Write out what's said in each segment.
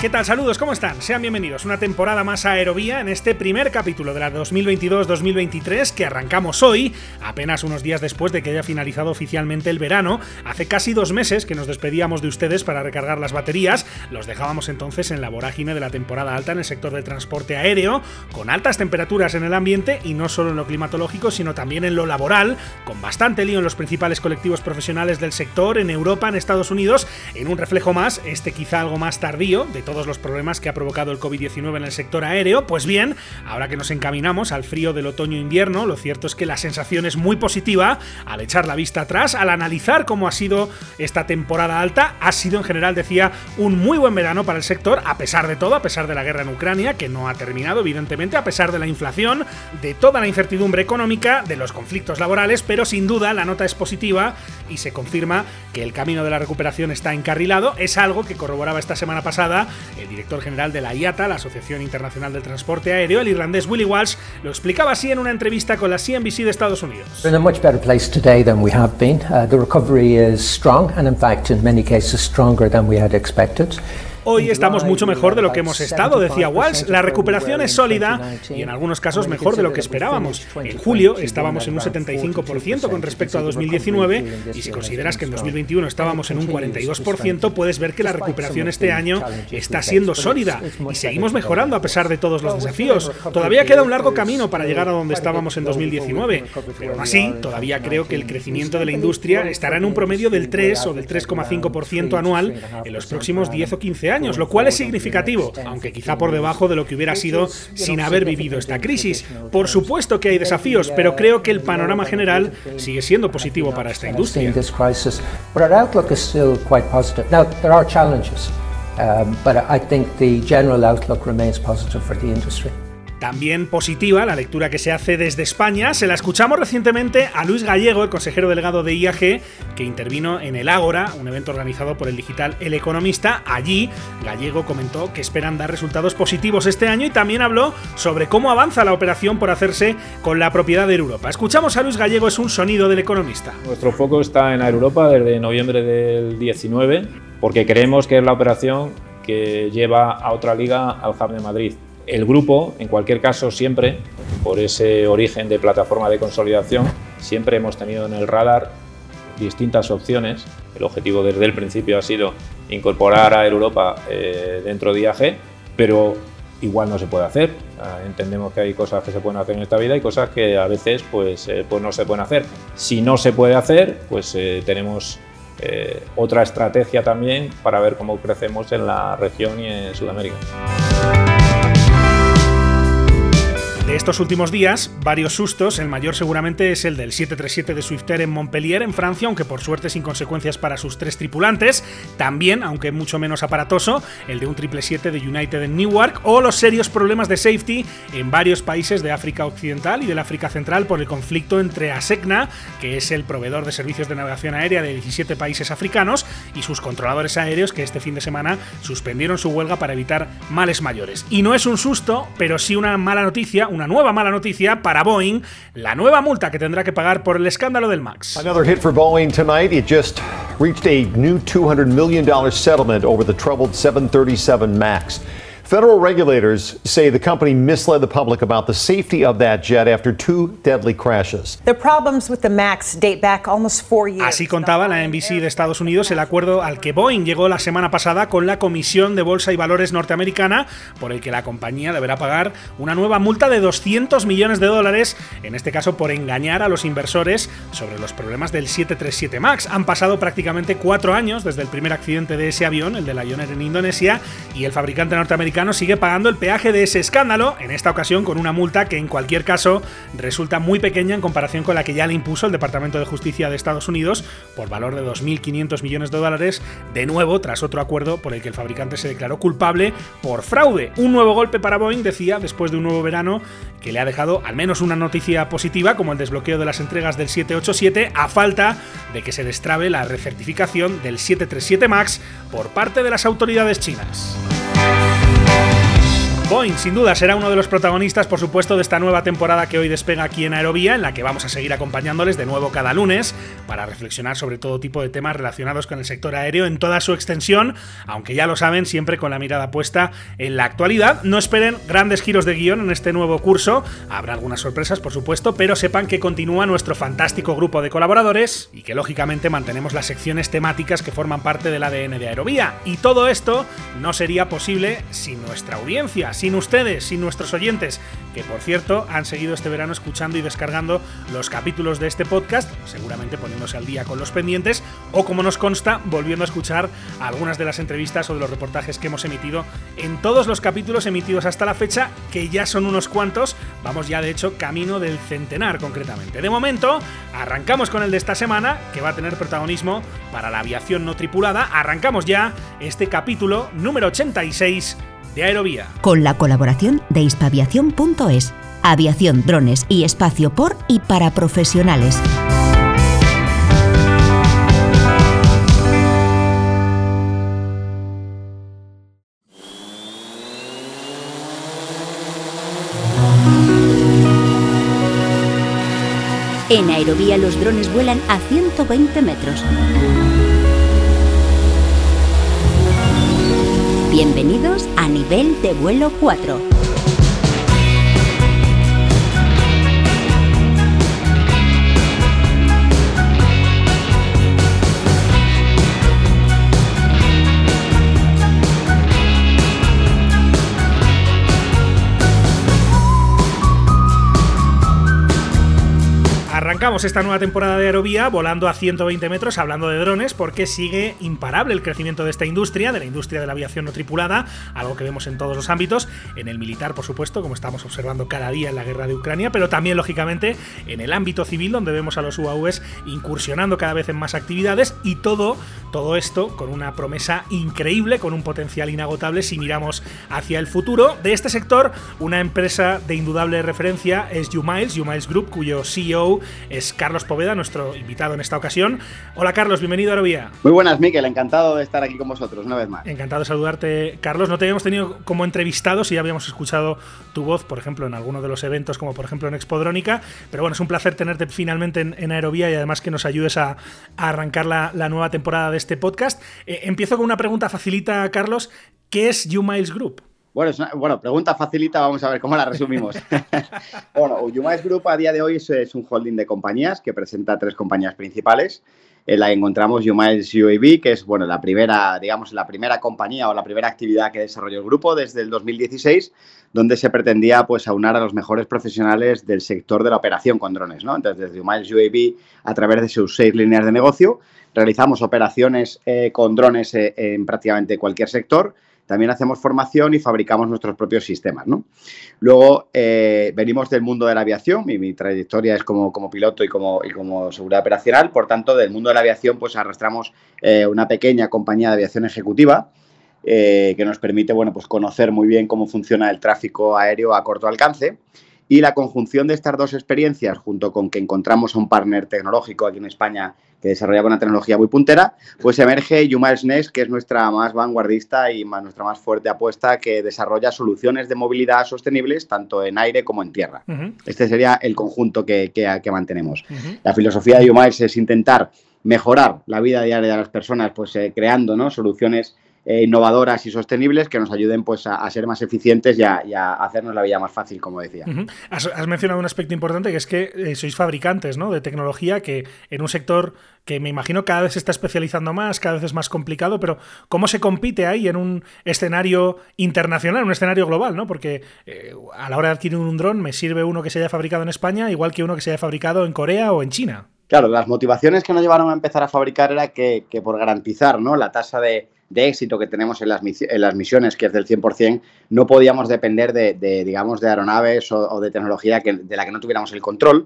¿Qué tal? Saludos, ¿cómo están? Sean bienvenidos una temporada más a Aerovía en este primer capítulo de la 2022-2023 que arrancamos hoy, apenas unos días después de que haya finalizado oficialmente el verano. Hace casi dos meses que nos despedíamos de ustedes para recargar las baterías, los dejábamos entonces en la vorágine de la temporada alta en el sector del transporte aéreo, con altas temperaturas en el ambiente y no solo en lo climatológico, sino también en lo laboral, con bastante lío en los principales colectivos profesionales del sector, en Europa, en Estados Unidos, en un reflejo más, este quizá algo más tardío, de todos los problemas que ha provocado el COVID-19 en el sector aéreo. Pues bien, ahora que nos encaminamos al frío del otoño-invierno, lo cierto es que la sensación es muy positiva al echar la vista atrás, al analizar cómo ha sido esta temporada alta. Ha sido en general, decía, un muy buen verano para el sector, a pesar de todo, a pesar de la guerra en Ucrania, que no ha terminado, evidentemente, a pesar de la inflación, de toda la incertidumbre económica, de los conflictos laborales, pero sin duda la nota es positiva y se confirma que el camino de la recuperación está encarrilado. Es algo que corroboraba esta semana pasada el director general de la IATA, la Asociación Internacional del Transporte Aéreo, el irlandés Willy Walsh, lo explicaba así en una entrevista con la CNBC de Estados Unidos. We're in a much better place today than we have been. Uh, the recovery is strong and in fact in many cases stronger than we had expected. Hoy estamos mucho mejor de lo que hemos estado, decía Walsh. La recuperación es sólida y en algunos casos mejor de lo que esperábamos. En julio estábamos en un 75% con respecto a 2019 y si consideras que en 2021 estábamos en un 42%, puedes ver que la recuperación este año está siendo sólida y seguimos mejorando a pesar de todos los desafíos. Todavía queda un largo camino para llegar a donde estábamos en 2019, pero aún así todavía creo que el crecimiento de la industria estará en un promedio del 3 o del 3,5% anual en los próximos 10 o 15 años lo cual es significativo, aunque quizá por debajo de lo que hubiera sido sin haber vivido esta crisis. Por supuesto que hay desafíos, pero creo que el panorama general sigue siendo positivo para esta industria. Outlook remains positive for the industry. También positiva la lectura que se hace desde España. Se la escuchamos recientemente a Luis Gallego, el consejero delegado de IAG, que intervino en el Ágora, un evento organizado por el digital El Economista. Allí, Gallego comentó que esperan dar resultados positivos este año y también habló sobre cómo avanza la operación por hacerse con la propiedad de Europa. Escuchamos a Luis Gallego, es un sonido del Economista. Nuestro foco está en Europa desde noviembre del 19, porque creemos que es la operación que lleva a otra liga al Hub de Madrid el grupo, en cualquier caso, siempre, por ese origen de plataforma de consolidación, siempre hemos tenido en el radar distintas opciones. El objetivo desde el principio ha sido incorporar a Europa eh, dentro de IAG, pero igual no se puede hacer. entendemos que hay cosas que se pueden hacer en esta vida y cosas que a veces pues, eh, pues no se pueden hacer. Si no se puede hacer, pues eh, tenemos otra estrategia también para ver cómo crecemos en la región y en Sudamérica. Estos últimos días, varios sustos, el mayor seguramente es el del 737 de Swiftair en Montpellier, en Francia, aunque por suerte sin consecuencias para sus tres tripulantes. También, aunque mucho menos aparatoso, el de un 777 de United en Newark, o los serios problemas de safety en varios países de África Occidental y del África Central por el conflicto entre ASECNA, que es el proveedor de servicios de navegación aérea de 17 países africanos, y sus controladores aéreos que este fin de semana suspendieron su huelga para evitar males mayores. Y no es un susto, pero sí una mala noticia, una nueva mala noticia para Boeing, la nueva multa que tendrá que pagar por el escándalo del MAX. Another hit for Boeing tonight. It just reached a new $200 million settlement over the troubled 737 MAX. Federal regulators say the company misled the public about the safety of that jet after two deadly crashes. The problems with the MAX date back almost four years. Así contaba la NBC de Estados Unidos el acuerdo al que Boeing llegó la semana pasada con la Comisión de Bolsa y Valores norteamericana, por el que la compañía deberá pagar una nueva multa de 200 millones de dólares, en este caso por engañar a los inversores sobre los problemas del 737 MAX. Han pasado prácticamente cuatro años desde el primer accidente de ese avión, el de Lion Air en Indonesia, y el fabricante norteamericano sigue pagando el peaje de ese escándalo, en esta ocasión con una multa que en cualquier caso resulta muy pequeña en comparación con la que ya le impuso el Departamento de Justicia de Estados Unidos por valor de 2.500 millones de dólares, de nuevo tras otro acuerdo por el que el fabricante se declaró culpable por fraude. Un nuevo golpe para Boeing, decía, después de un nuevo verano que le ha dejado al menos una noticia positiva como el desbloqueo de las entregas del 787 a falta de que se destrabe la recertificación del 737 MAX por parte de las autoridades chinas. Boeing, sin duda, será uno de los protagonistas, por supuesto, de esta nueva temporada que hoy despega aquí en Aerovía, en la que vamos a seguir acompañándoles de nuevo cada lunes para reflexionar sobre todo tipo de temas relacionados con el sector aéreo en toda su extensión, aunque ya lo saben, siempre con la mirada puesta en la actualidad. No esperen grandes giros de guion en este nuevo curso, habrá algunas sorpresas, por supuesto, pero sepan que continúa nuestro fantástico grupo de colaboradores y que lógicamente mantenemos las secciones temáticas que forman parte del ADN de Aerovía. Y todo esto no sería posible sin nuestra audiencia sin ustedes, sin nuestros oyentes, que por cierto han seguido este verano escuchando y descargando los capítulos de este podcast, seguramente poniéndose al día con los pendientes, o como nos consta, volviendo a escuchar algunas de las entrevistas o de los reportajes que hemos emitido en todos los capítulos emitidos hasta la fecha, que ya son unos cuantos, vamos ya de hecho camino del centenar concretamente. De momento, arrancamos con el de esta semana, que va a tener protagonismo para la aviación no tripulada, arrancamos ya este capítulo número 86 Aerovía. Con la colaboración de hispaviación.es, aviación, drones y espacio por y para profesionales. En Aerovía los drones vuelan a 120 metros. Bienvenidos a nivel de vuelo 4. Arrancamos esta nueva temporada de Aerovía volando a 120 metros, hablando de drones, porque sigue imparable el crecimiento de esta industria, de la industria de la aviación no tripulada, algo que vemos en todos los ámbitos, en el militar, por supuesto, como estamos observando cada día en la guerra de Ucrania, pero también, lógicamente, en el ámbito civil, donde vemos a los UAVs incursionando cada vez en más actividades y todo, todo esto con una promesa increíble, con un potencial inagotable si miramos hacia el futuro. De este sector, una empresa de indudable referencia es UMiles, UMiles Group, cuyo CEO es Carlos Poveda, nuestro invitado en esta ocasión. Hola Carlos, bienvenido a Aerovía. Muy buenas, Miquel, encantado de estar aquí con vosotros una vez más. Encantado de saludarte, Carlos. No te habíamos tenido como entrevistado, si ya habíamos escuchado tu voz, por ejemplo, en alguno de los eventos, como por ejemplo en Expodrónica, pero bueno, es un placer tenerte finalmente en, Aerovía y además que nos ayudes a, arrancar la, nueva temporada de este podcast. Eh, empiezo con una pregunta facilita, Carlos. ¿Qué es U-Miles Group? Bueno, es una, bueno, pregunta facilita, vamos a ver cómo la resumimos. bueno, Uyumais Group a día de hoy es, un holding de compañías que presenta tres compañías principales. En la encontramos Umiles UAV, que es bueno, la primera, digamos, la primera compañía o la primera actividad que desarrolló el grupo desde el 2016, donde se pretendía pues aunar a los mejores profesionales del sector de la operación con drones, ¿no? Entonces, desde Umiles UAV, a través de sus seis líneas de negocio, realizamos operaciones eh, con drones eh, en prácticamente cualquier sector también hacemos formación y fabricamos nuestros propios sistemas. ¿no? Luego, eh, venimos del mundo de la aviación, y mi trayectoria es como, como piloto y como, y como seguridad operacional, por tanto, del mundo de la aviación, pues arrastramos eh, una pequeña compañía de aviación ejecutiva. Eh, que nos permite bueno, pues conocer muy bien cómo funciona el tráfico aéreo a corto alcance. Y la conjunción de estas dos experiencias, junto con que encontramos a un partner tecnológico aquí en España que desarrollaba una tecnología muy puntera, pues emerge Umiles Nest, que es nuestra más vanguardista y nuestra más fuerte apuesta, que desarrolla soluciones de movilidad sostenibles tanto en aire como en tierra. Este sería el conjunto que, mantenemos. La filosofía de Umiles es intentar mejorar la vida diaria de las personas, pues eh, creando ¿no? soluciones eh, innovadoras y sostenibles que nos ayuden pues, a, ser más eficientes y a, hacernos la vida más fácil, como decía. has, mencionado un aspecto importante que es que eh, sois fabricantes ¿no? de tecnología que en un sector que me imagino cada vez se está especializando más, cada vez es más complicado, pero ¿cómo se compite ahí en un escenario internacional, un escenario global? ¿no? Porque eh, a la hora de adquirir un dron me sirve uno que se haya fabricado en España igual que uno que se haya fabricado en Corea o en China. Claro, las motivaciones que nos llevaron a empezar a fabricar era que, que por garantizar ¿no? la tasa de, de éxito que tenemos en las, en las misiones, que es del 100%, no podíamos depender de, digamos, de aeronaves o, de tecnología que, de la que no tuviéramos el control,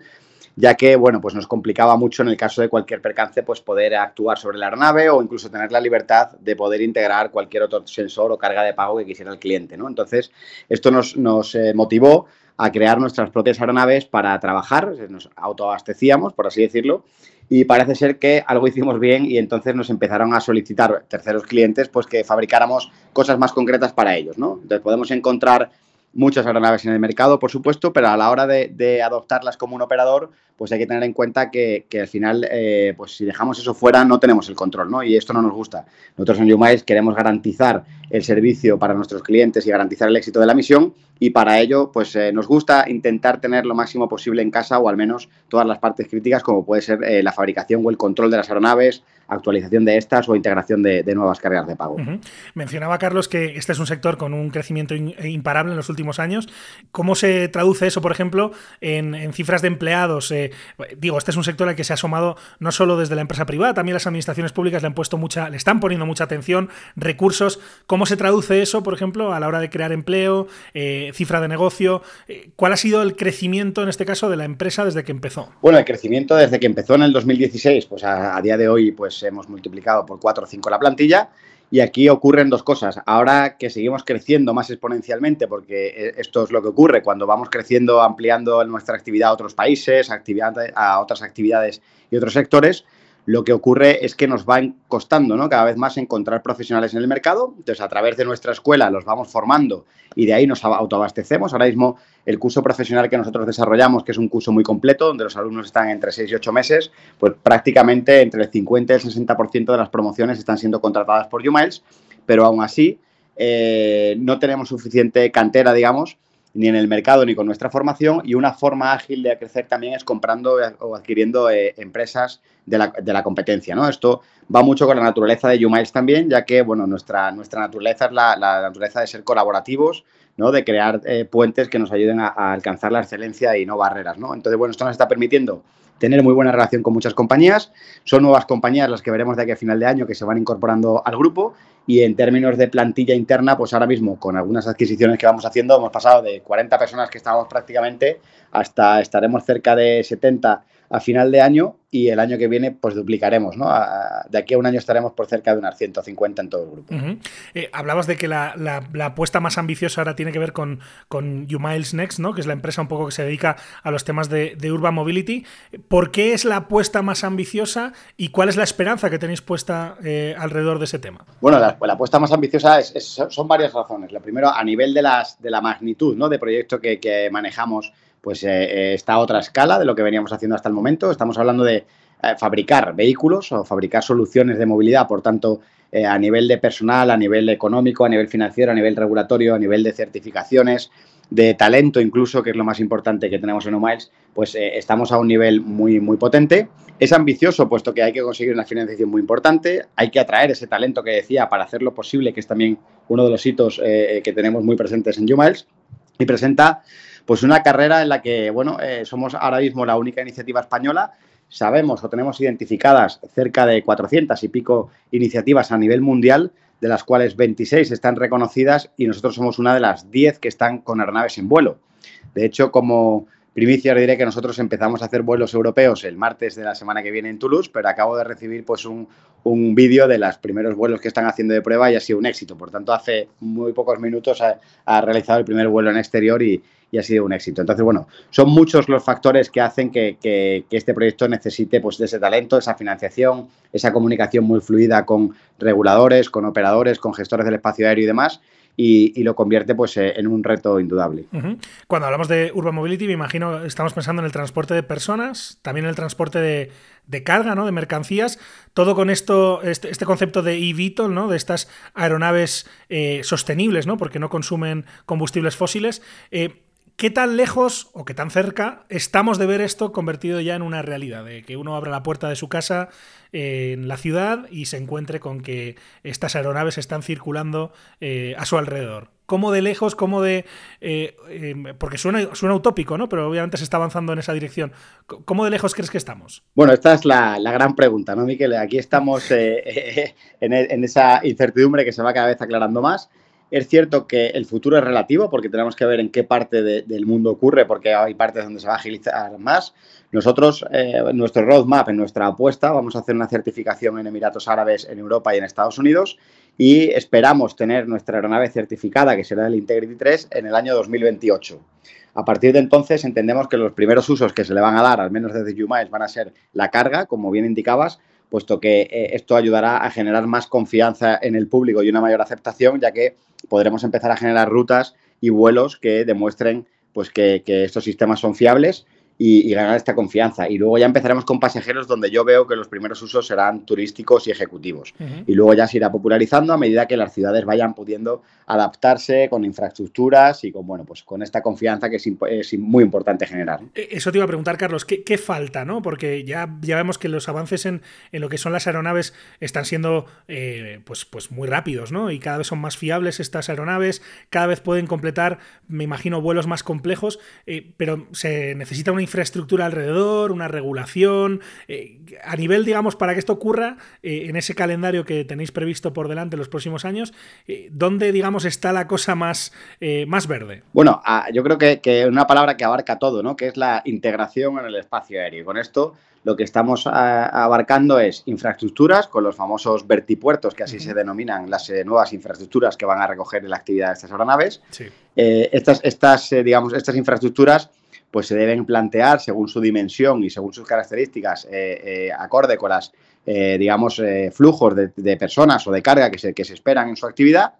ya que, bueno, pues nos complicaba mucho en el caso de cualquier percance, pues poder actuar sobre la aeronave o incluso tener la libertad de poder integrar cualquier otro sensor o carga de pago que quisiera el cliente, ¿no? Entonces, esto nos, nos eh, motivó a crear nuestras propias aeronaves para trabajar, nos autoabastecíamos, por así decirlo, y parece ser que algo hicimos bien y entonces nos empezaron a solicitar terceros clientes pues que fabricáramos cosas más concretas para ellos, ¿no? Entonces podemos encontrar muchas aeronaves en el mercado, por supuesto, pero a la hora de, adoptarlas como un operador, pues hay que tener en cuenta que, al final, eh, pues si dejamos eso fuera, no tenemos el control, ¿no? Y esto no nos gusta. Nosotros en UMILES queremos garantizar el servicio para nuestros clientes y garantizar el éxito de la misión y para ello, pues eh, nos gusta intentar tener lo máximo posible en casa o al menos todas las partes críticas, como puede ser eh, la fabricación o el control de las aeronaves, actualización de estas o integración de, nuevas cargas de pago. Mencionaba Carlos que este es un sector con un crecimiento imparable en los últimos años. ¿Cómo se traduce eso, por ejemplo, en, cifras de empleados? Eh, digo, este es un sector al que se ha asomado no solo desde la empresa privada, también las administraciones públicas le han puesto mucha, le están poniendo mucha atención, recursos. ¿Cómo se traduce eso, por ejemplo, a la hora de crear empleo, eh, cifra de negocio? Eh, ¿Cuál ha sido el crecimiento en este caso de la empresa desde que empezó? Bueno, el crecimiento desde que empezó en el 2016, pues a, a día de hoy, pues hemos multiplicado por 4 o 5 la plantilla. Y aquí ocurren dos cosas. Ahora que seguimos creciendo más exponencialmente, porque eh, esto es lo que ocurre cuando vamos creciendo, ampliando nuestra actividad a otros países, a otras actividades y otros sectores, lo que ocurre es que nos va costando ¿no? cada vez más encontrar profesionales en el mercado. Entonces, a través de nuestra escuela los vamos formando y de ahí nos autoabastecemos. Ahora mismo, el curso profesional que nosotros desarrollamos, que es un curso muy completo, donde los alumnos están entre 6 y 8 meses, pues prácticamente entre el 50 y el 60% de las promociones están siendo contratadas por UMiles, pero aún así eh, no tenemos suficiente cantera, digamos, ni en el mercado ni con nuestra formación y una forma ágil de crecer también es comprando o adquiriendo eh, empresas de la, competencia, ¿no? Esto va mucho con la naturaleza de UMiles también, ya que, bueno, nuestra, nuestra naturaleza es la, la naturaleza de ser colaborativos, ¿no? De crear eh, puentes que nos ayuden a, a, alcanzar la excelencia y no barreras, ¿no? Entonces, bueno, esto nos está permitiendo tener muy buena relación con muchas compañías. Son nuevas compañías las que veremos de aquí a final de año que se van incorporando al grupo y en términos de plantilla interna, pues ahora mismo con algunas adquisiciones que vamos haciendo hemos pasado de 40 personas que estábamos prácticamente hasta estaremos cerca de 70 a final de año y el año que viene pues duplicaremos, ¿no? de aquí a un año estaremos por cerca de unas 150 en todo el grupo. Eh, hablabas de que la, apuesta más ambiciosa ahora tiene que ver con, con UMiles Next, ¿no? Que es la empresa un poco que se dedica a los temas de, Urban Mobility. ¿Por qué es la apuesta más ambiciosa y cuál es la esperanza que tenéis puesta eh, alrededor de ese tema? Bueno, la, apuesta más ambiciosa es, son varias razones. Lo primero, a nivel de, las, de la magnitud ¿no? de proyecto que, que manejamos pues eh, eh, está a otra escala de lo que veníamos haciendo hasta el momento. Estamos hablando de eh, fabricar vehículos o fabricar soluciones de movilidad, por tanto, a nivel de personal, a nivel económico, a nivel financiero, a nivel regulatorio, a nivel de certificaciones, de talento incluso, que es lo más importante que tenemos en Omiles, pues estamos a un nivel muy, muy potente. Es ambicioso, puesto que hay que conseguir una financiación muy importante, hay que atraer ese talento que decía para hacerlo posible, que es también uno de los hitos que tenemos muy presentes en UMiles, y presenta pues una carrera en la que, bueno, eh, somos ahora mismo la única iniciativa española. Sabemos o tenemos identificadas cerca de 400 y pico iniciativas a nivel mundial, de las cuales 26 están reconocidas y nosotros somos una de las 10 que están con aeronaves en vuelo. De hecho, como primicia diré que nosotros empezamos a hacer vuelos europeos el martes de la semana que viene en Toulouse, pero acabo de recibir pues un, un vídeo de los primeros vuelos que están haciendo de prueba y ha sido un éxito. Por tanto, hace muy pocos minutos ha, realizado el primer vuelo en exterior y, y ha sido un éxito. Entonces, bueno, son muchos los factores que hacen que, este proyecto necesite pues, ese talento, esa financiación, esa comunicación muy fluida con reguladores, con operadores, con gestores del espacio aéreo y demás. Y, lo convierte pues eh, en un reto indudable. Cuando hablamos de Urban Mobility, me imagino, estamos pensando en el transporte de personas, también en el transporte de, carga, ¿no? De mercancías, todo con esto, este, este concepto de eVTOL, ¿no? De estas aeronaves eh, sostenibles, ¿no? Porque no consumen combustibles fósiles. Eh, ¿Qué tan lejos o qué tan cerca estamos de ver esto convertido ya en una realidad? De que uno abra la puerta de su casa en la ciudad y se encuentre con que estas aeronaves están circulando eh, a su alrededor. ¿Cómo de lejos, cómo de... Eh, porque suena, utópico, ¿no? Pero obviamente se está avanzando en esa dirección. ¿Cómo de lejos crees que estamos? Bueno, esta es la, gran pregunta, ¿no, Miquel? Aquí estamos eh, en esa incertidumbre que se va cada vez aclarando más. Es cierto que el futuro es relativo porque tenemos que ver en qué parte del mundo ocurre, porque hay partes donde se va a agilizar más. Nosotros, eh, en nuestro roadmap, en nuestra apuesta, vamos a hacer una certificación en Emiratos Árabes, en Europa y en Estados Unidos y esperamos tener nuestra aeronave certificada, que será el Integrity 3, en el año 2028. A partir de entonces entendemos que los primeros usos que se le van a dar, al menos desde UMiles, van a ser la carga, como bien indicabas, puesto que eh, esto ayudará a generar más confianza en el público y una mayor aceptación, ya que podremos empezar a generar rutas y vuelos que demuestren pues, que, que estos sistemas son fiables y, ganar esta confianza. Y luego ya empezaremos con pasajeros donde yo veo que los primeros usos serán turísticos y ejecutivos. Y luego ya se irá popularizando a medida que las ciudades vayan pudiendo adaptarse con infraestructuras y con, bueno, pues con esta confianza que es, muy importante generar. E, eso te iba a preguntar, Carlos, ¿qué, falta? ¿no? Porque ya, ya vemos que los avances en, lo que son las aeronaves están siendo eh, pues, pues muy rápidos, ¿no? Y cada vez son más fiables estas aeronaves, cada vez pueden completar, me imagino, vuelos más complejos, eh, pero se necesita una infraestructura alrededor, una regulación, eh, a nivel, digamos, para que esto ocurra eh, en ese calendario que tenéis previsto por delante los próximos años, eh, ¿dónde, digamos, está la cosa más, más verde? Bueno, ah, yo creo que, que, una palabra que abarca todo, ¿no? Que es la integración en el espacio aéreo. Con esto lo que estamos ah, abarcando es infraestructuras con los famosos vertipuertos, que así se denominan las nuevas infraestructuras que van a recoger la actividad de estas aeronaves. estas, estas, digamos, estas infraestructuras pues se deben plantear según su dimensión y según sus características, eh, eh, acorde con las, eh, digamos, flujos de, personas o de carga que se, que se esperan en su actividad.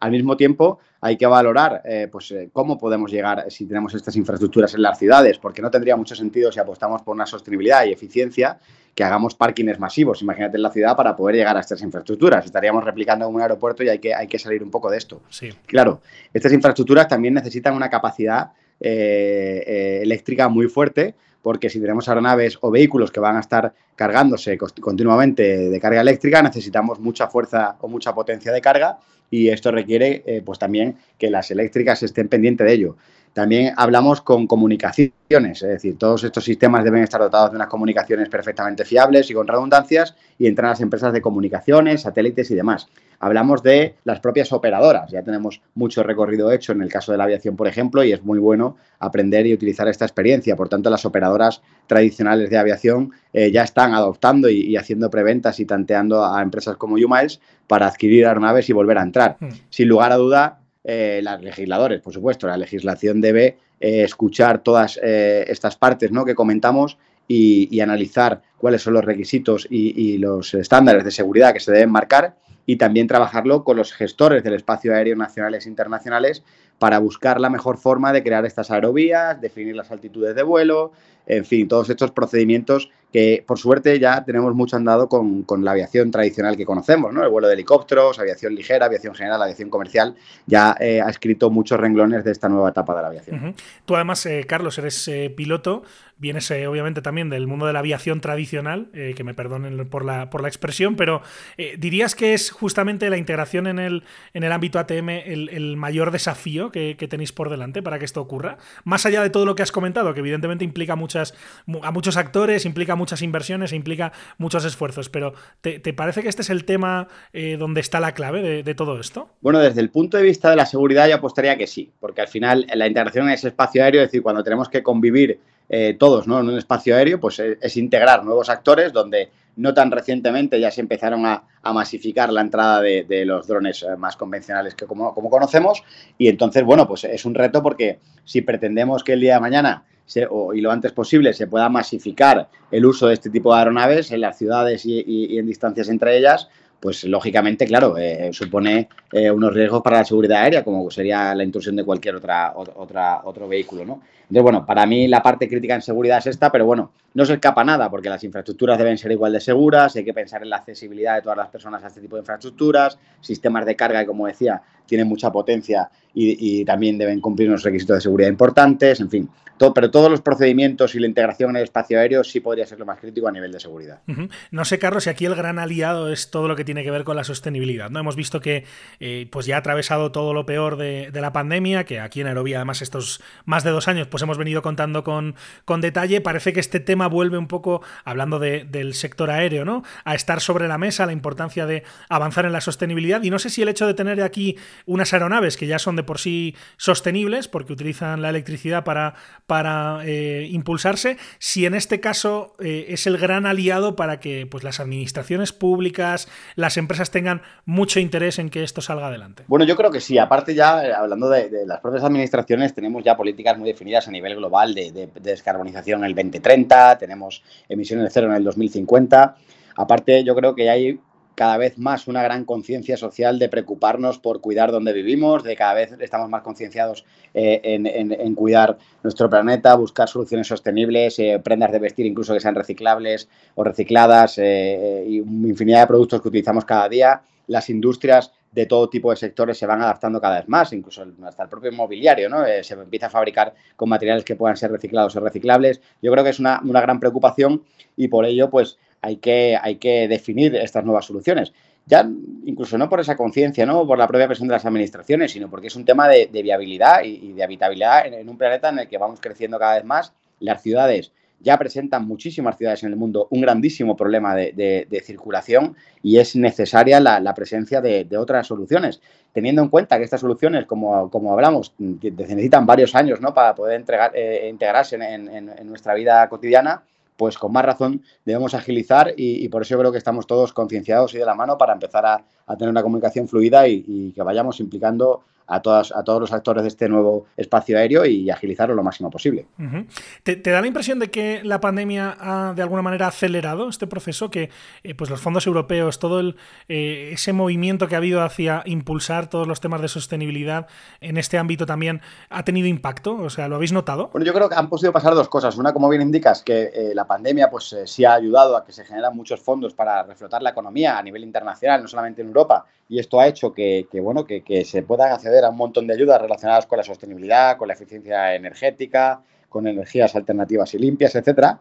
Al mismo tiempo, hay que valorar pues, cómo podemos llegar si tenemos estas infraestructuras en las ciudades, porque no tendría mucho sentido si apostamos por una sostenibilidad y eficiencia que hagamos parkings masivos, imagínate en la ciudad, para poder llegar a estas infraestructuras. Estaríamos replicando un aeropuerto y hay que, hay que salir un poco de esto. Sí. Claro, estas infraestructuras también necesitan una capacidad eh, eh, eléctrica muy fuerte, porque si tenemos aeronaves o vehículos que van a estar cargándose continuamente de carga eléctrica, necesitamos mucha fuerza o mucha potencia de carga y esto requiere eh, pues también que las eléctricas estén pendientes de ello. También hablamos con comunicaciones, es decir, todos estos sistemas deben estar dotados de unas comunicaciones perfectamente fiables y con redundancias y entran las empresas de comunicaciones, satélites y demás. Hablamos de las propias operadoras, ya tenemos mucho recorrido hecho en el caso de la aviación, por ejemplo, y es muy bueno aprender y utilizar esta experiencia. Por tanto, las operadoras tradicionales de aviación eh, ya están adoptando y, haciendo preventas y tanteando a empresas como UMiles para adquirir aeronaves y volver a entrar. Hmm. Sin lugar a duda, eh, los legisladores, por supuesto, la legislación debe eh, escuchar todas eh, estas partes ¿no? que comentamos y, analizar cuáles son los requisitos y, los estándares de seguridad que se deben marcar y también trabajarlo con los gestores del espacio aéreo nacionales e internacionales para buscar la mejor forma de crear estas aerovías, definir las altitudes de vuelo, en fin, todos estos procedimientos que por suerte ya tenemos mucho andado con, la aviación tradicional que conocemos, ¿no? El vuelo de helicópteros, aviación ligera, aviación general, aviación comercial, ya eh, ha escrito muchos renglones de esta nueva etapa de la aviación. Tú además, eh, Carlos, eres eh, piloto, vienes obviamente también del mundo de la aviación tradicional, que me perdonen por la, por la expresión, pero ¿dirías que es justamente la integración en el, en el ámbito ATM el, mayor desafío que, tenéis por delante para que esto ocurra? Más allá de todo lo que has comentado, que evidentemente implica muchas, a muchos actores, implica muchas inversiones e implica muchos esfuerzos. Pero ¿te, parece que este es el tema eh, donde está la clave de, todo esto? Bueno, desde el punto de vista de la seguridad yo apostaría que sí, porque al final la integración en ese espacio aéreo, es decir, cuando tenemos que convivir eh, todos ¿no? en un espacio aéreo, pues es, integrar nuevos actores donde no tan recientemente ya se empezaron a, masificar la entrada de, los drones eh, más convencionales que como, como, conocemos. Y entonces, bueno, pues es un reto porque si pretendemos que el día de mañana y lo antes posible se pueda masificar el uso de este tipo de aeronaves en las ciudades y, en distancias entre ellas, pues lógicamente, claro, eh, supone eh, unos riesgos para la seguridad aérea, como sería la intrusión de cualquier otra, otra, otro vehículo, ¿no? Entonces, bueno, para mí la parte crítica en seguridad es esta, pero bueno, no se escapa nada, porque las infraestructuras deben ser igual de seguras, hay que pensar en la accesibilidad de todas las personas a este tipo de infraestructuras, sistemas de carga que, como decía, tienen mucha potencia y, también deben cumplir unos requisitos de seguridad importantes, en fin, pero todos los procedimientos y la integración en el espacio aéreo sí podría ser lo más crítico a nivel de seguridad. No sé, Carlos, si aquí el gran aliado es todo lo que tiene que ver con la sostenibilidad. ¿no? Hemos visto que eh, pues ya ha atravesado todo lo peor de, la pandemia, que aquí en Aerovía, además, estos más de dos años, pues hemos venido contando con, con detalle. Parece que este tema vuelve un poco, hablando del sector aéreo, ¿no? A estar sobre la mesa, la importancia de avanzar en la sostenibilidad. Y no sé si el hecho de tener aquí unas aeronaves que ya son de por sí sostenibles, porque utilizan la electricidad para para eh, impulsarse, si en este caso eh, es el gran aliado para que pues, las administraciones públicas, las empresas tengan mucho interés en que esto salga adelante. Bueno, yo creo que sí. Aparte ya, eh, hablando de, las propias administraciones, tenemos ya políticas muy definidas a nivel global de, de descarbonización en el 2030, tenemos emisiones cero en el 2050. Aparte, yo creo que hay cada vez más una gran conciencia social de preocuparnos por cuidar donde vivimos, de cada vez estamos más concienciados eh, en, cuidar nuestro planeta, buscar soluciones sostenibles, eh, prendas de vestir incluso que sean reciclables o recicladas eh, y infinidad de productos que utilizamos cada día. Las industrias de todo tipo de sectores se van adaptando cada vez más, incluso hasta el propio mobiliario, ¿no? se empieza a fabricar con materiales que puedan ser reciclados o reciclables. Yo creo que es una, una gran preocupación y por ello, pues, hay que, hay que definir estas nuevas soluciones. Ya incluso no por esa conciencia, no por la propia presión de las administraciones, sino porque es un tema de, viabilidad y, de habitabilidad en, un planeta en el que vamos creciendo cada vez más. Las ciudades ya presentan muchísimas ciudades en el mundo un grandísimo problema de, circulación y es necesaria la, presencia de, otras soluciones. Teniendo en cuenta que estas soluciones, como, como hablamos, necesitan varios años ¿no? para poder entregar, eh, integrarse en nuestra vida cotidiana, pues con más razón debemos agilizar y, por eso yo creo que estamos todos concienciados y de la mano para empezar a, tener una comunicación fluida y, que vayamos implicando a, todas, a todos los actores de este nuevo espacio aéreo y agilizarlo lo máximo posible. ¿Te, da la impresión de que la pandemia ha de alguna manera acelerado este proceso? Que eh, pues los fondos europeos, todo el, eh, ese movimiento que ha habido hacia impulsar todos los temas de sostenibilidad en este ámbito también ha tenido impacto? O sea, ¿lo habéis notado? Bueno, yo creo que han podido pasar dos cosas. Una, como bien indicas, que eh, la pandemia pues sí ha ayudado a que se generan muchos fondos para reflotar la economía a nivel internacional, no solamente en Europa, y esto ha hecho que, bueno, que, se puedan acceder a un montón de ayudas relacionadas con la sostenibilidad, con la eficiencia energética, con energías alternativas y limpias, etcétera.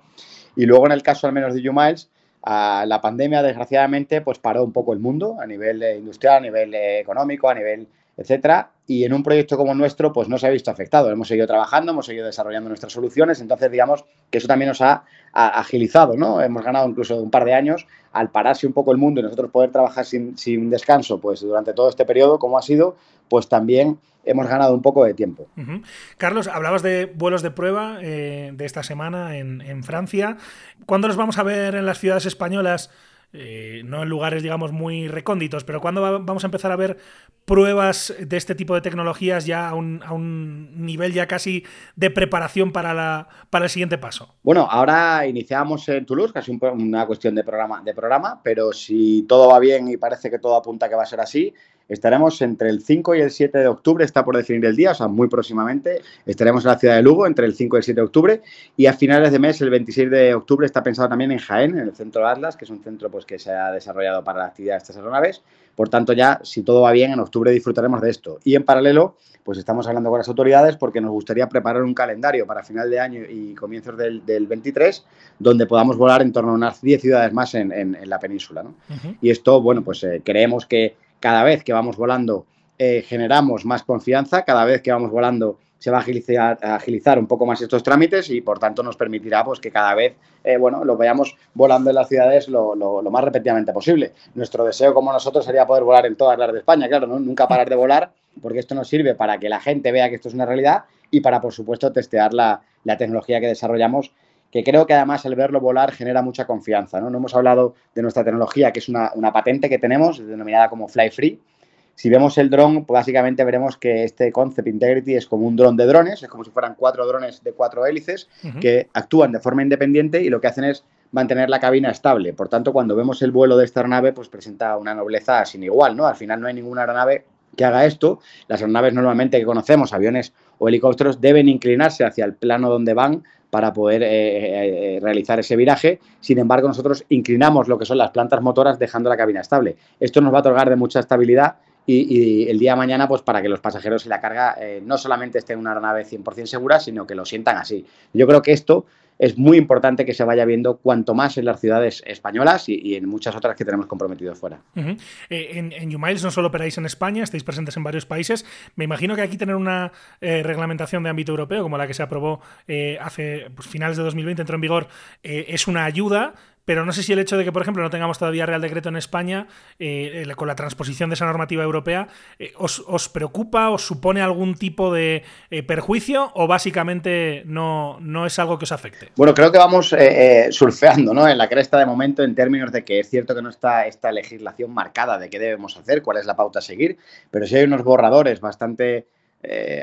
Y luego en el caso al menos de UMiles, la pandemia desgraciadamente pues paró un poco el mundo a nivel eh, industrial, a nivel eh, económico, a nivel etcétera. Y en un proyecto como nuestro, pues no se ha visto afectado. Hemos seguido trabajando, hemos seguido desarrollando nuestras soluciones. Entonces, digamos que eso también nos ha, agilizado, ¿no? Hemos ganado incluso un par de años al pararse un poco el mundo y nosotros poder trabajar sin, descanso, pues durante todo este periodo, como ha sido, pues también hemos ganado un poco de tiempo. Carlos, hablabas de vuelos de prueba eh, de esta semana en, en Francia. ¿Cuándo los vamos a ver en las ciudades españolas? Eh, no en lugares, digamos, muy recónditos, pero ¿cuándo vamos a empezar a ver pruebas de este tipo de tecnologías ya a un, nivel ya casi de preparación para, la, para el siguiente paso? Bueno, ahora iniciamos en Toulouse, casi una cuestión de programa, de programa, pero si todo va bien y parece que todo apunta que va a ser así, Estaremos entre el 5 y el 7 de octubre, está por definir el día, o sea, muy próximamente. Estaremos en la ciudad de Lugo entre el 5 y el 7 de octubre. Y a finales de mes, el 26 de octubre, está pensado también en Jaén, en el centro Atlas, que es un centro pues, que se ha desarrollado para la actividad de estas aeronaves. Por tanto, ya, si todo va bien, en octubre disfrutaremos de esto. Y en paralelo, pues estamos hablando con las autoridades porque nos gustaría preparar un calendario para final de año y comienzos del, 23, donde podamos volar en torno a unas 10 ciudades más en, la península. Y esto, bueno, pues eh, creemos que cada vez que vamos volando eh, generamos más confianza, cada vez que vamos volando se va a agilizar, un poco más estos trámites y por tanto nos permitirá pues, que cada vez eh, bueno, lo vayamos volando en las ciudades lo, más repetidamente posible. Nuestro deseo como nosotros sería poder volar en todas las de España, claro, nunca parar de volar porque esto nos sirve para que la gente vea que esto es una realidad y para, por supuesto, testear la, tecnología que desarrollamos que creo que además el verlo volar genera mucha confianza. No, no hemos hablado de nuestra tecnología, que es una, una patente que tenemos, denominada como Fly Free, si vemos el dron, pues básicamente veremos que este Concept Integrity es como un dron de drones, es como si fueran cuatro drones de cuatro hélices que actúan de forma independiente y lo que hacen es mantener la cabina estable. Por tanto, cuando vemos el vuelo de esta aeronave, pues presenta una nobleza sin igual, ¿no? Al final no hay ninguna aeronave que haga esto. Las aeronaves normalmente que conocemos, aviones o helicópteros, deben inclinarse hacia el plano donde van para poder eh, eh, eh, realizar ese viraje. Sin embargo, nosotros inclinamos lo que son las plantas motoras dejando la cabina estable. Esto nos va a otorgar de mucha estabilidad y, el día de mañana, pues para que los pasajeros y la carga no solamente estén en una aeronave 100% segura, sino que lo sientan así. Yo creo que esto es muy importante que se vaya viendo cuanto más en las ciudades españolas y, en muchas otras que tenemos comprometidos fuera. Eh, en, en no solo operáis en España, estáis presentes en varios países. Me imagino que aquí tener una eh, reglamentación de ámbito europeo, como la que se aprobó hace pues, finales de 2020, entró en vigor, es una ayuda pero no sé si el hecho de que, por ejemplo, no tengamos todavía Real Decreto en España, eh, con la transposición de esa normativa europea, eh, os, preocupa, os supone algún tipo de eh, perjuicio o básicamente no, no es algo que os afecte? Bueno, creo que vamos surfeando ¿no? en la cresta de momento en términos de que es cierto que no está esta legislación marcada de qué debemos hacer, cuál es la pauta a seguir, pero sí hay unos borradores bastante...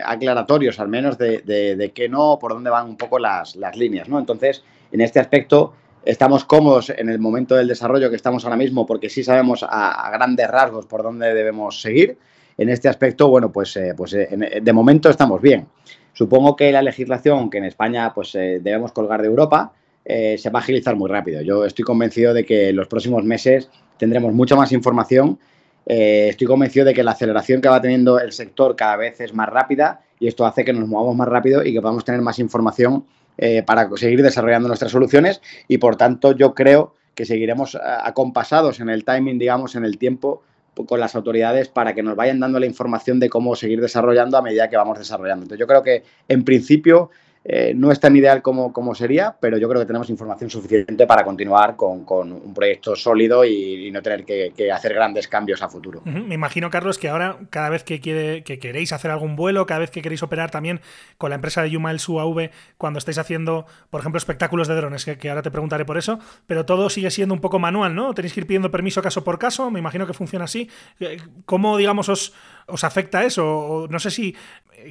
aclaratorios al menos de, de, qué no, por dónde van un poco las, las líneas, ¿no? Entonces, en este aspecto, estamos cómodos en el momento del desarrollo que estamos ahora mismo porque sí sabemos a, grandes rasgos por dónde debemos seguir. En este aspecto, bueno, pues, eh, pues eh, de momento estamos bien. Supongo que la legislación que en España pues debemos colgar de Europa se va a agilizar muy rápido. Yo estoy convencido de que en los próximos meses tendremos mucha más información. estoy convencido de que la aceleración que va teniendo el sector cada vez es más rápida y esto hace que nos movamos más rápido y que podamos tener más información eh, para seguir desarrollando nuestras soluciones y por tanto yo creo que seguiremos eh, acompasados en el timing, digamos, en el tiempo con las autoridades para que nos vayan dando la información de cómo seguir desarrollando a medida que vamos desarrollando. Entonces yo creo que en principio eh, no es tan ideal como, sería, pero yo creo que tenemos información suficiente para continuar con, un proyecto sólido y, no tener que, hacer grandes cambios a futuro. Me imagino, Carlos, que ahora cada vez que, que queréis hacer algún vuelo, cada vez que queréis operar también con la empresa de Yumails UAV, cuando estáis haciendo, por ejemplo, espectáculos de drones, que, ahora te preguntaré por eso, pero todo sigue siendo un poco manual, ¿no? Tenéis que ir pidiendo permiso caso por caso, me imagino que funciona así. Eh, ¿Cómo, digamos, os, os afecta eso? No sé si,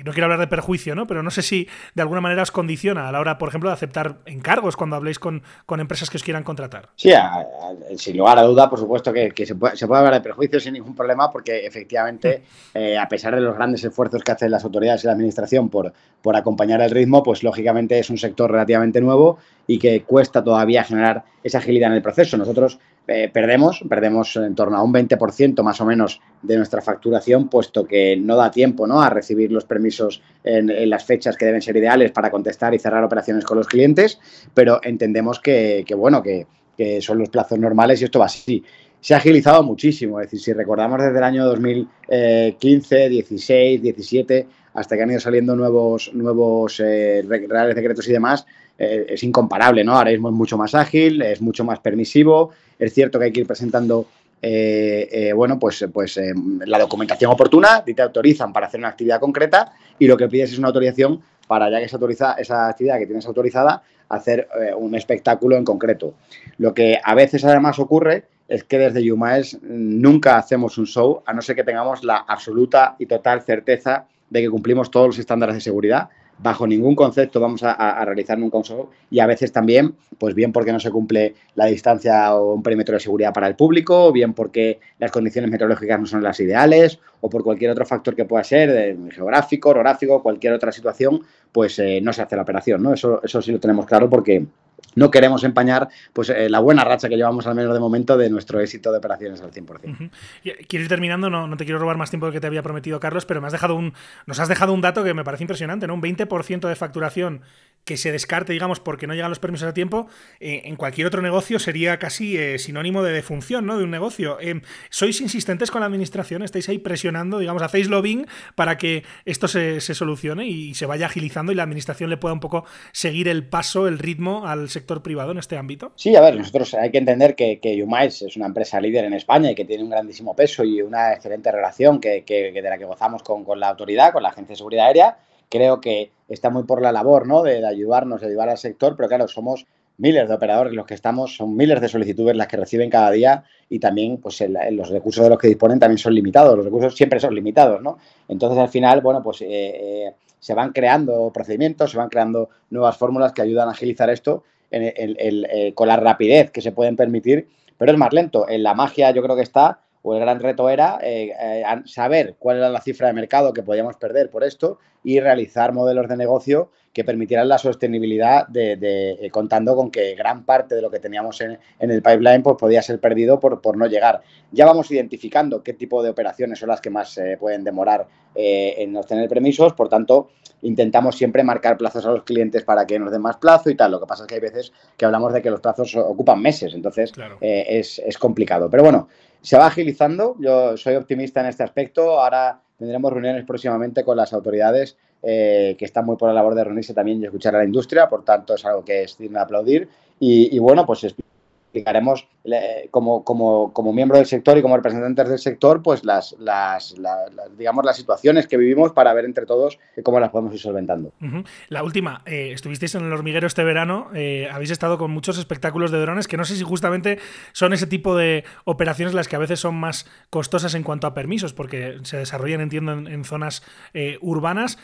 no quiero hablar de perjuicio, ¿no? Pero no sé si de alguna manera os condiciona a la hora, por ejemplo, de aceptar encargos cuando habléis con, empresas que os quieran contratar. Sí, sin lugar a duda, por supuesto que, se, puede, hablar de perjuicio sin ningún problema, porque efectivamente, eh, a pesar de los grandes esfuerzos que hacen las autoridades y la administración por, por acompañar el ritmo, pues lógicamente es un sector relativamente nuevo y que cuesta todavía generar esa agilidad en el proceso. Nosotros eh, perdemos, perdemos en torno a un 20% más o menos de nuestra facturación, puesto que no da tiempo ¿no? a recibir los permisos en, las fechas que deben ser ideales para contestar y cerrar operaciones con los clientes, pero entendemos que, bueno, que, son los plazos normales y esto va así. Se ha agilizado muchísimo, es decir, si recordamos desde el año 2015, 16, 17, hasta que han ido saliendo nuevos, nuevos eh, reales decretos y demás, eh, es incomparable, ¿no? Ahora mismo es mucho más ágil, es mucho más permisivo. Es cierto que hay que ir presentando, eh, bueno, pues, pues la documentación oportuna, te autorizan para hacer una actividad concreta y lo que pides es una autorización para, ya que se autoriza esa actividad que tienes autorizada, hacer un espectáculo en concreto. Lo que a veces además ocurre es que desde Yumaes nunca hacemos un show a no ser que tengamos la absoluta y total certeza de que cumplimos todos los estándares de seguridad bajo ningún concepto vamos a, realizar un show y a veces también, pues bien porque no se cumple la distancia o un perímetro de seguridad para el público, o bien porque las condiciones meteorológicas no son las ideales, o por cualquier otro factor que pueda ser, geográfico, orográfico, cualquier otra situación, pues eh, no se hace la operación, ¿no? Eso, eso sí lo tenemos claro porque no queremos empañar pues, eh, la buena racha que llevamos al menos de momento de nuestro éxito de operaciones al 100%. Quiero ir terminando, no, no, te quiero robar más tiempo que te había prometido, Carlos, pero me has dejado un, nos has dejado un dato que me parece impresionante, ¿no? Un 20% de facturación que se descarte, digamos, porque no llegan los permisos a tiempo, eh, en cualquier otro negocio sería casi eh, sinónimo de defunción, ¿no? De un negocio. ¿Sois insistentes con la administración? ¿Estáis ahí presionando, digamos, hacéis lobbying para que esto se, se solucione y se vaya agilizando y la administración le pueda un poco seguir el paso, el ritmo al sector privado en este ámbito? Sí, a ver, nosotros hay que entender que, que es una empresa líder en España y que tiene un grandísimo peso y una excelente relación que, de la que gozamos con, la autoridad, con la Agencia de Seguridad Aérea. Creo que está muy por la labor ¿no? de, ayudarnos, de ayudar al sector, pero claro, somos miles de operadores los que estamos, son miles de solicitudes las que reciben cada día y también pues los recursos de los que disponen también son limitados, los recursos siempre son limitados, ¿no? Entonces al final, bueno, pues eh, eh, se van creando procedimientos, se van creando nuevas fórmulas que ayudan a agilizar esto eh, con la rapidez que se pueden permitir, pero es más lento. En la magia yo creo que está, o el gran reto era eh, eh, saber cuál era la cifra de mercado que podíamos perder por esto y realizar modelos de negocio que permitieran la sostenibilidad de, contando con que gran parte de lo que teníamos en, el pipeline pues, podía ser perdido por, por, no llegar. Ya vamos identificando qué tipo de operaciones son las que más se pueden demorar en obtener permisos, por tanto, intentamos siempre marcar plazos a los clientes para que nos den más plazo y tal. Lo que pasa es que hay veces que hablamos de que los plazos ocupan meses, entonces eh, es, complicado. Pero bueno, se va agilizando. Yo soy optimista en este aspecto. Ahora tendremos reuniones próximamente con las autoridades eh, que están muy por la labor de reunirse también y escuchar a la industria. Por tanto, es algo que es digno de aplaudir. Y, y bueno, pues explicaremos como, como, como, miembro del sector y como representantes del sector, pues las, las, digamos, las situaciones que vivimos para ver entre todos cómo las podemos ir solventando. La última, eh, estuvisteis en el hormiguero este verano, eh, habéis estado con muchos espectáculos de drones que no sé si justamente son ese tipo de operaciones las que a veces son más costosas en cuanto a permisos, porque se desarrollan, entiendo, en, zonas eh, urbanas.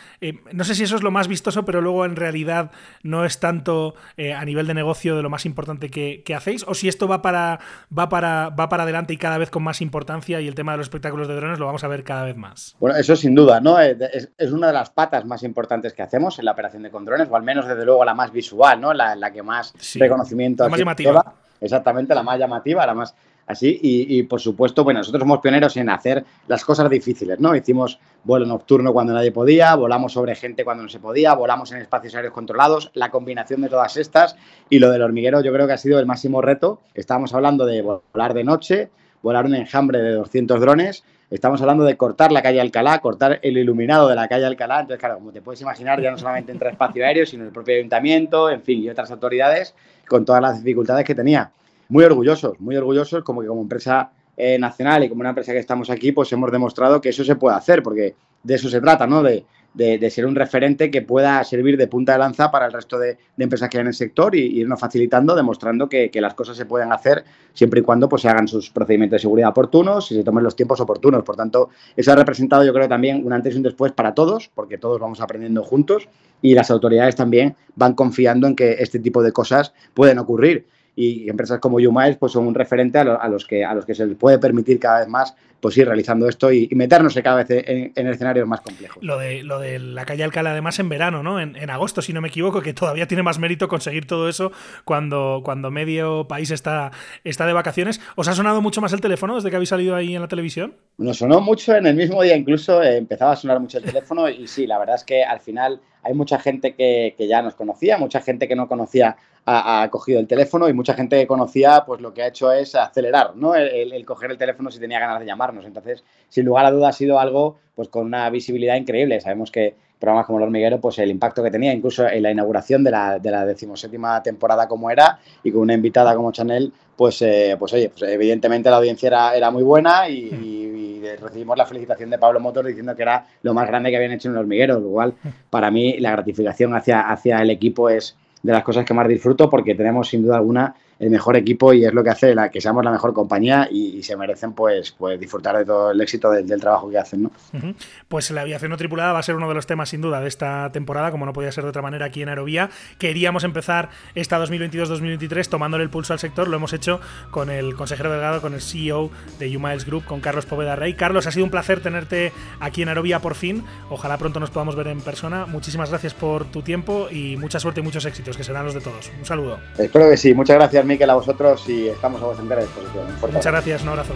no sé si eso es lo más vistoso, pero luego en realidad no es tanto a nivel de negocio de lo más importante que hacéis, o si esto va para va, para, va para adelante y cada vez con más importancia y el tema de los espectáculos de drones lo vamos a ver cada vez más. Bueno, eso sin duda, ¿no? Es, una de las patas más importantes que hacemos en la operación de con drones, o al menos desde luego la más visual, ¿no? La, la que más reconocimiento la más llamativa. Exactamente, la más llamativa, la más así. Y, por supuesto, bueno, nosotros somos pioneros en hacer las cosas difíciles, ¿no? Hicimos vuelo nocturno cuando nadie podía, volamos sobre gente cuando no se podía, volamos en espacios aéreos controlados, la combinación de todas estas y lo del hormiguero yo creo que ha sido el máximo reto. Estábamos hablando de volar de noche, volar un enjambre de 200 drones. Estamos hablando de cortar la calle Alcalá, cortar el iluminado de la calle Alcalá. Entonces, claro, como te puedes imaginar, ya no solamente entra espacio aéreo, sino el propio ayuntamiento, en fin, y otras autoridades, con todas las dificultades que tenía muy orgullosos, muy orgullosos, como que como empresa eh, nacional y como una empresa que estamos aquí, pues hemos demostrado que eso se puede hacer, porque de eso se trata, ¿no? De, de, ser un referente que pueda servir de punta de lanza para el resto de, empresas que hay en el sector y, irnos facilitando, demostrando que, las cosas se pueden hacer siempre y cuando pues, se hagan sus procedimientos de seguridad oportunos y se tomen los tiempos oportunos. Por tanto, eso ha representado yo creo también un antes y un después para todos, porque todos vamos aprendiendo juntos y las autoridades también van confiando en que este tipo de cosas pueden ocurrir y empresas como YouMiles pues son un referente a, los que, a los que se les puede permitir cada vez más pues ir realizando esto y, meternos cada vez en, en, escenarios más complejos. Lo de, lo de la calle Alcalá, además, en verano, ¿no? En, agosto, si no me equivoco, que todavía tiene más mérito conseguir todo eso cuando, cuando medio país está, está de vacaciones. ¿Os ha sonado mucho más el teléfono desde que habéis salido ahí en la televisión? Nos sonó mucho en el mismo día, incluso eh, empezaba a sonar mucho el teléfono y sí, la verdad es que al final hay mucha gente que, que ya nos conocía, mucha gente que no conocía ha, cogido el teléfono y mucha gente que conocía, pues lo que ha hecho es acelerar, ¿no? el, coger el teléfono si tenía ganas de llamar entonces, sin lugar a duda, ha sido algo pues con una visibilidad increíble. Sabemos que programas como El Hormiguero, pues el impacto que tenía, incluso en la inauguración de la, de la decimoséptima temporada como era, y con una invitada como Chanel, pues, eh, pues oye, pues evidentemente la audiencia era, era muy buena y, recibimos la felicitación de Pablo Motor diciendo que era lo más grande que habían hecho en El Hormiguero, lo cual para mí la gratificación hacia, hacia el equipo es de las cosas que más disfruto porque tenemos sin duda alguna el mejor equipo y es lo que hace la, que seamos la mejor compañía y, se merecen pues, pues disfrutar de todo el éxito del, trabajo que hacen. ¿no? Pues la aviación no tripulada va a ser uno de los temas sin duda de esta temporada, como no podía ser de otra manera aquí en Aerovía. Queríamos empezar esta 2022-2023 tomándole el pulso al sector, lo hemos hecho con el consejero delegado, con el CEO de UMiles Group, con Carlos Poveda Rey. Carlos, ha sido un placer tenerte aquí en Aerovía por fin. Ojalá pronto nos podamos ver en persona. Muchísimas gracias por tu tiempo y mucha suerte y muchos éxitos, que serán los de todos. Un saludo. Espero que sí. Muchas gracias. Miquel, a vosotros y estamos a vuestra entera disposición. Muchas gracias, un abrazo.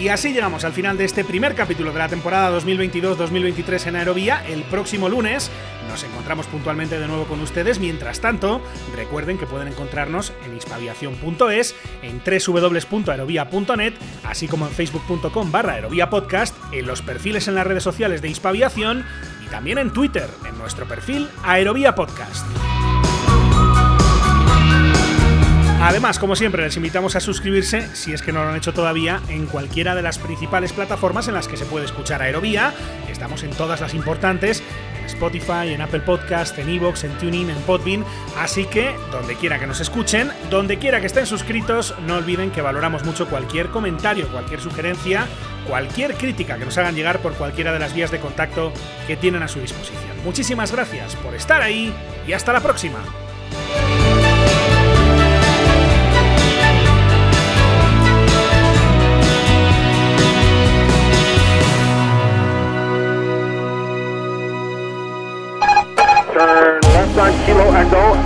Y así llegamos al final de este primer capítulo de la temporada 2022-2023 en Aerovía. El próximo lunes nos encontramos puntualmente de nuevo con ustedes. Mientras tanto, recuerden que pueden encontrarnos en hispaviación.es, en www.aerovía.net, así como en facebook.com barra aerovíapodcast, en los perfiles en las redes sociales de Hispaviación y también en Twitter, en nuestro perfil Aerovía Podcast. Además, como siempre, les invitamos a suscribirse, si es que no lo han hecho todavía, en cualquiera de las principales plataformas en las que se puede escuchar Aerovía. Estamos en todas las importantes, en Spotify, en Apple Podcast, en Evox, en TuneIn, en Podbean. Así que, donde quiera que nos escuchen, donde quiera que estén suscritos, no olviden que valoramos mucho cualquier comentario, cualquier sugerencia, cualquier crítica que nos hagan llegar por cualquiera de las vías de contacto que tienen a su disposición. Muchísimas gracias por estar ahí y hasta la próxima.